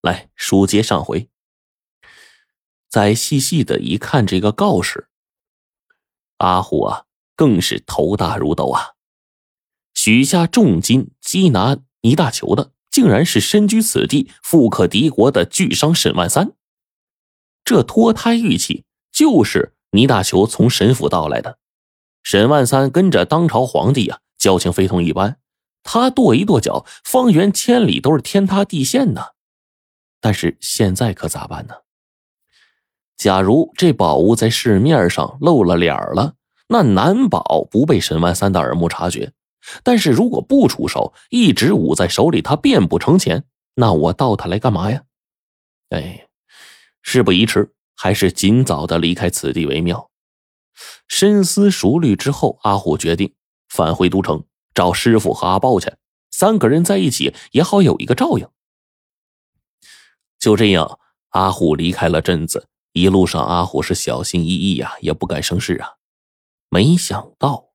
来，书接上回。再细细的一看这个告示，阿虎啊，更是头大如斗啊！许下重金缉拿倪大球的，竟然是身居此地、富可敌国的巨商沈万三。这脱胎玉器就是倪大球从沈府盗来的。沈万三跟着当朝皇帝啊，交情非同一般。他跺一跺脚，方圆千里都是天塌地陷呢。但是现在可咋办呢？假如这宝物在市面上露了脸了，那难保不被沈万三的耳目察觉。但是如果不出手，一直捂在手里，他变不成钱，那我盗他来干嘛呀？哎，事不宜迟，还是尽早的离开此地为妙。深思熟虑之后，阿虎决定返回都城找师傅和阿豹去，三个人在一起也好有一个照应。就这样，阿虎离开了镇子。一路上，阿虎是小心翼翼呀，也不敢生事啊。没想到，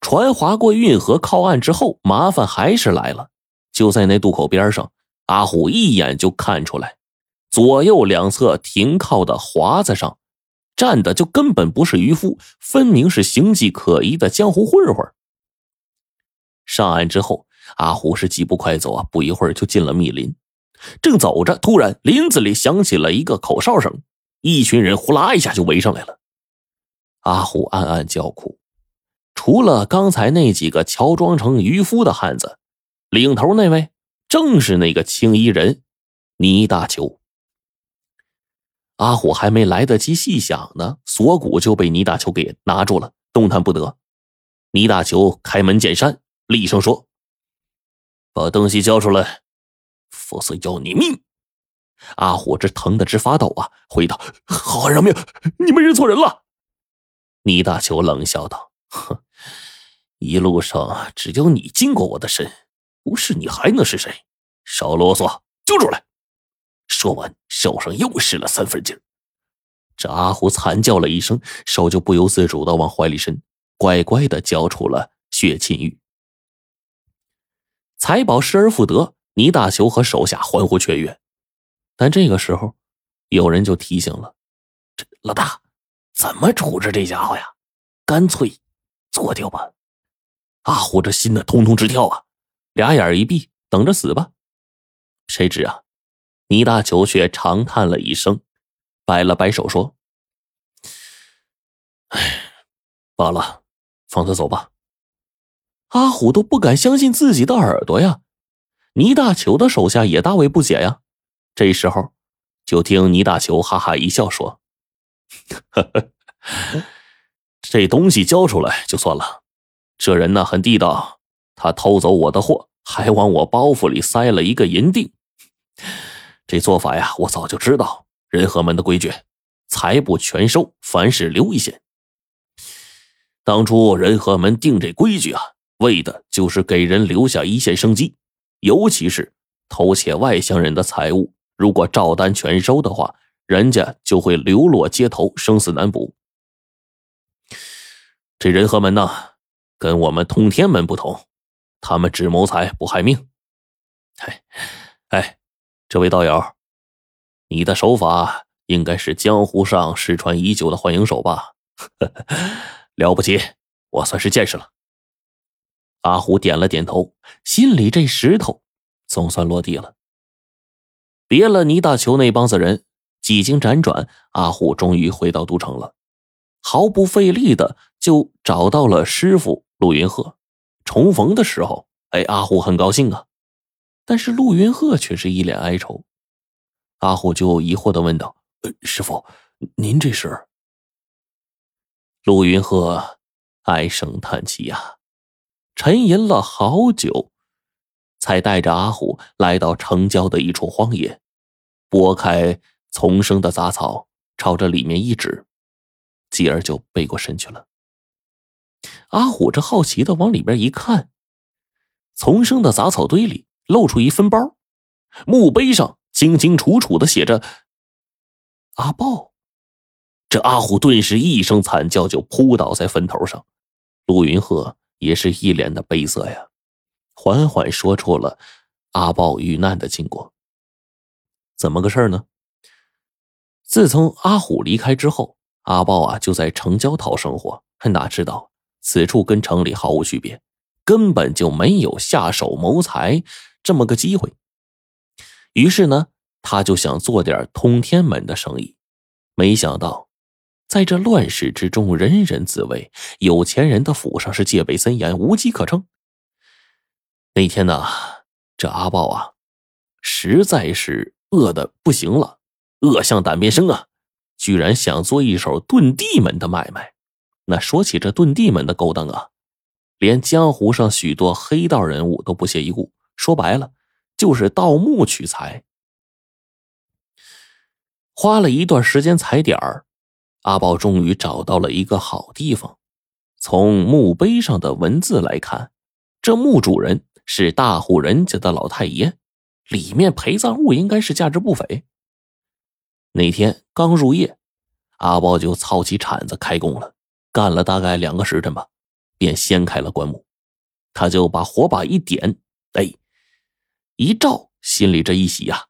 船划过运河靠岸之后，麻烦还是来了。就在那渡口边上，阿虎一眼就看出来，左右两侧停靠的华子上，站的就根本不是渔夫，分明是形迹可疑的江湖混混。上岸之后，阿虎是疾步快走啊，不一会儿就进了密林。正走着，突然林子里响起了一个口哨声，一群人呼啦一下就围上来了。阿虎暗暗叫苦，除了刚才那几个乔装成渔夫的汉子，领头那位正是那个青衣人倪大球。阿虎还没来得及细想呢，锁骨就被倪大球给拿住了，动弹不得。倪大球开门见山，厉声说：“把东西交出来。”否则要你命！阿虎这疼得直发抖啊！回道：“好汉饶命，你们认错人了。”倪大球冷笑道：“哼，一路上只有你经过我的身，不是你还能是谁？少啰嗦，交出来！”说完，手上又使了三分劲这阿虎惨叫了一声，手就不由自主的往怀里伸，乖乖的交出了血沁玉。财宝失而复得。倪大求和手下欢呼雀跃，但这个时候，有人就提醒了：“这老大，怎么处置这家伙呀？干脆做掉吧！”阿虎这心呢，通通直跳啊，俩眼一闭，等着死吧。谁知啊，倪大求却长叹了一声，摆了摆手说：“哎，罢了，放他走吧。”阿虎都不敢相信自己的耳朵呀！倪大球的手下也大为不解呀，这时候，就听倪大球哈哈一笑说：“这东西交出来就算了，这人呢很地道，他偷走我的货，还往我包袱里塞了一个银锭。这做法呀，我早就知道。仁和门的规矩，财不全收，凡事留一线。当初仁和门定这规矩啊，为的就是给人留下一线生机。”尤其是偷窃外乡人的财物，如果照单全收的话，人家就会流落街头，生死难卜。这仁和门呢，跟我们通天门不同，他们只谋财不害命。哎，哎，这位道友，你的手法应该是江湖上失传已久的幻影手吧？了不起，我算是见识了。阿虎点了点头，心里这石头总算落地了。别了倪大球那帮子人，几经辗转，阿虎终于回到都城了。毫不费力的就找到了师傅陆云鹤。重逢的时候，哎，阿虎很高兴啊。但是陆云鹤却是一脸哀愁。阿虎就疑惑的问道：“师傅，您这是？”陆云鹤唉声叹气呀。沉吟了好久，才带着阿虎来到城郊的一处荒野，拨开丛生的杂草，朝着里面一指，继而就背过身去了。阿虎这好奇的往里边一看，丛生的杂草堆里露出一分包，墓碑上清清楚楚的写着“阿豹”。这阿虎顿时一声惨叫，就扑倒在坟头上。陆云鹤。也是一脸的悲色呀，缓缓说出了阿豹遇难的经过。怎么个事儿呢？自从阿虎离开之后，阿豹啊就在城郊讨生活。哪知道此处跟城里毫无区别，根本就没有下手谋财这么个机会。于是呢，他就想做点通天门的生意。没想到，在这乱世之中，人人自危，有钱人的府上是戒备森严，无机可乘。那天呢，这阿豹啊，实在是饿的不行了，饿向胆边生啊，居然想做一手遁地门的买卖。那说起这遁地门的勾当啊，连江湖上许多黑道人物都不屑一顾。说白了，就是盗墓取财。花了一段时间踩点儿，阿宝终于找到了一个好地方。从墓碑上的文字来看，这墓主人。是大户人家的老太爷，里面陪葬物应该是价值不菲。那天刚入夜，阿豹就操起铲子开工了，干了大概两个时辰吧，便掀开了棺木。他就把火把一点，哎，一照，心里这一喜呀，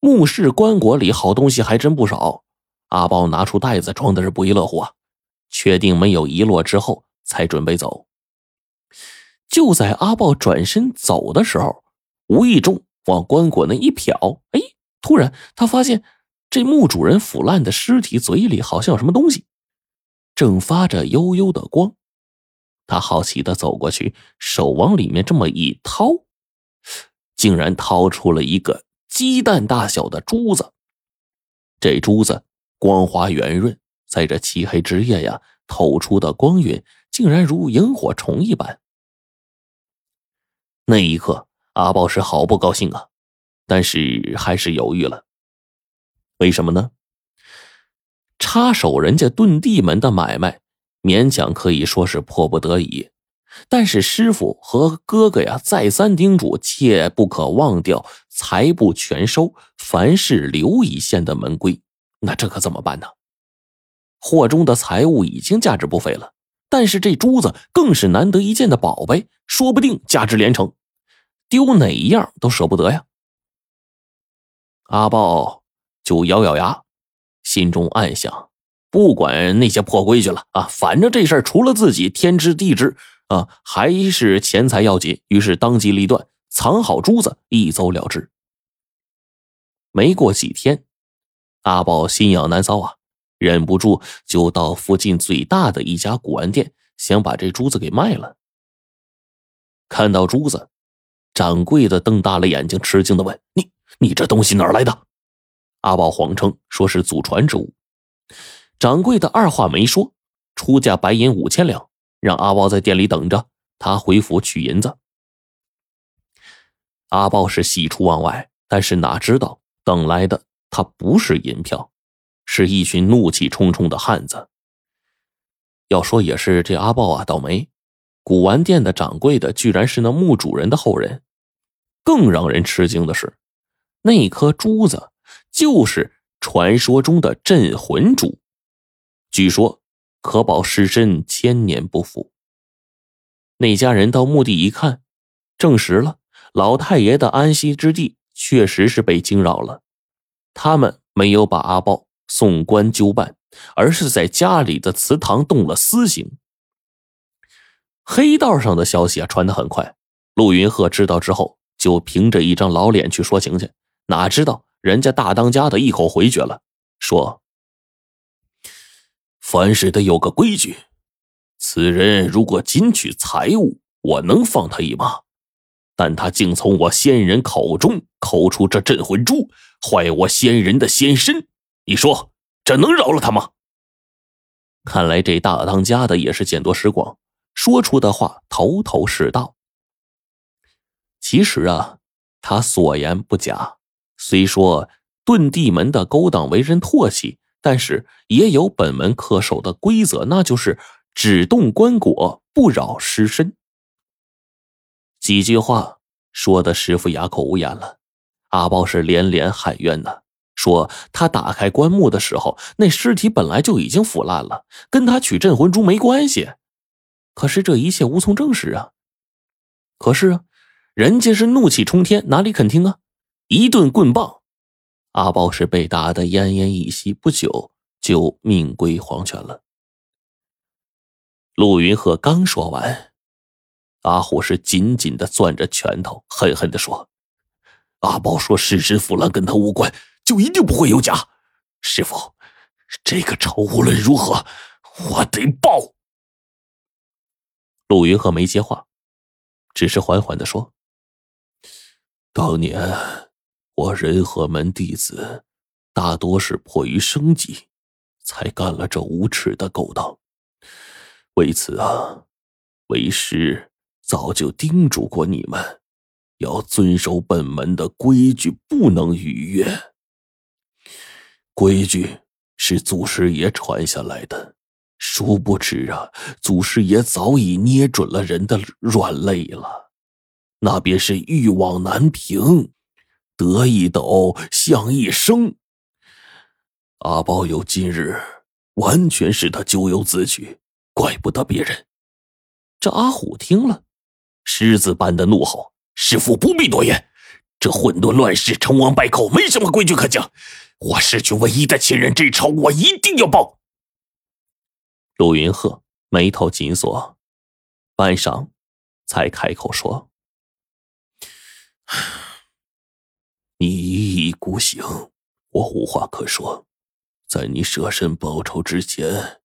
墓室棺椁里好东西还真不少。阿豹拿出袋子装的是不亦乐乎啊，确定没有遗落之后，才准备走。就在阿豹转身走的时候，无意中往棺椁那一瞟，哎，突然他发现这墓主人腐烂的尸体嘴里好像有什么东西，正发着幽幽的光。他好奇的走过去，手往里面这么一掏，竟然掏出了一个鸡蛋大小的珠子。这珠子光滑圆润，在这漆黑之夜呀，透出的光晕竟然如萤火虫一般。那一刻，阿豹是好不高兴啊，但是还是犹豫了。为什么呢？插手人家遁地门的买卖，勉强可以说是迫不得已。但是师傅和哥哥呀，再三叮嘱，切不可忘掉财不全收，凡事留一线的门规。那这可怎么办呢？货中的财物已经价值不菲了。但是这珠子更是难得一见的宝贝，说不定价值连城，丢哪一样都舍不得呀。阿豹就咬咬牙，心中暗想：不管那些破规矩了啊，反正这事儿除了自己天知地知啊，还是钱财要紧。于是当机立断，藏好珠子，一走了之。没过几天，阿宝心痒难搔啊。忍不住就到附近最大的一家古玩店，想把这珠子给卖了。看到珠子，掌柜的瞪大了眼睛，吃惊的问：“你你这东西哪来的？”阿宝谎称说是祖传之物。掌柜的二话没说，出价白银五千两，让阿宝在店里等着，他回府取银子。阿宝是喜出望外，但是哪知道等来的他不是银票。是一群怒气冲冲的汉子。要说也是这阿豹啊，倒霉！古玩店的掌柜的居然是那墓主人的后人。更让人吃惊的是，那颗珠子就是传说中的镇魂珠，据说可保尸身千年不腐。那家人到墓地一看，证实了老太爷的安息之地确实是被惊扰了。他们没有把阿豹。送官究办，而是在家里的祠堂动了私刑。黑道上的消息啊传得很快，陆云鹤知道之后，就凭着一张老脸去说情去。哪知道人家大当家的一口回绝了，说：“凡事得有个规矩，此人如果仅取财物，我能放他一马；但他竟从我仙人口中抠出这镇魂珠，坏我仙人的仙身。”你说这能饶了他吗？看来这大当家的也是见多识广，说出的话头头是道。其实啊，他所言不假。虽说遁地门的勾当为人唾弃，但是也有本门恪守的规则，那就是只动棺椁，不扰尸身。几句话说的师傅哑口无言了，阿豹是连连喊冤呐。说他打开棺木的时候，那尸体本来就已经腐烂了，跟他取镇魂珠没关系。可是这一切无从证实啊！可是啊，人家是怒气冲天，哪里肯听啊？一顿棍棒，阿豹是被打得奄奄一息，不久就命归黄泉了。陆云鹤刚说完，阿虎是紧紧的攥着拳头，狠狠的说：“阿宝说事实腐烂跟他无关，就一定不会有假。师傅，这个仇无论如何我得报。”陆云鹤没接话，只是缓缓的说：“当年。”我仁和门弟子大多是迫于生计，才干了这无耻的勾当。为此啊，为师早就叮嘱过你们，要遵守本门的规矩，不能逾越。规矩是祖师爷传下来的，殊不知啊，祖师爷早已捏准了人的软肋了，那便是欲望难平。得一斗像一生。阿宝有今日，完全是他咎由自取，怪不得别人。这阿虎听了，狮子般的怒吼：“师傅不必多言，这混沌乱世，成王败寇，没什么规矩可讲。我失去唯一的亲人，这仇我一定要报。”陆云鹤眉头紧锁，半晌，才开口说。你一意孤行，我无话可说。在你舍身报仇之前，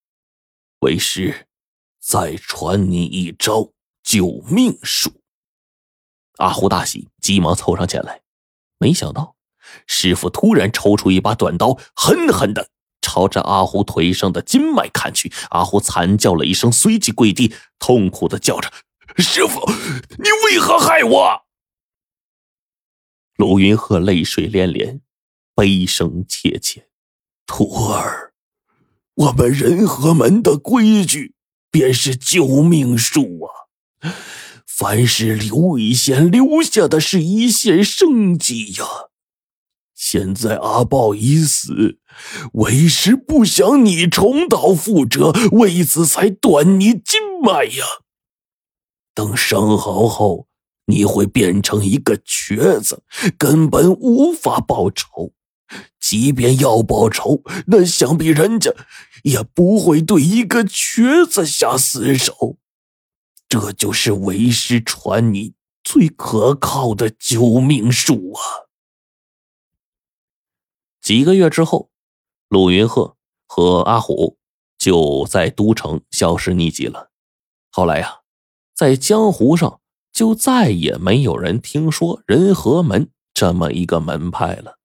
为师再传你一招救命术。阿虎大喜，急忙凑上前来。没想到师傅突然抽出一把短刀，狠狠的朝着阿虎腿上的筋脉砍去。阿虎惨叫了一声，随即跪地，痛苦的叫着：“师傅，你为何害我？”卢云鹤泪水连连，悲声切切：“徒儿，我们仁和门的规矩便是救命术啊！凡是留一线，留下的是一线生机呀！现在阿豹已死，为师不想你重蹈覆辙，为此才断你筋脉呀！等伤好后。”你会变成一个瘸子，根本无法报仇。即便要报仇，那想必人家也不会对一个瘸子下死手。这就是为师传你最可靠的救命术啊！几个月之后，陆云鹤和阿虎就在都城消失匿迹了。后来呀，在江湖上。就再也没有人听说仁和门这么一个门派了。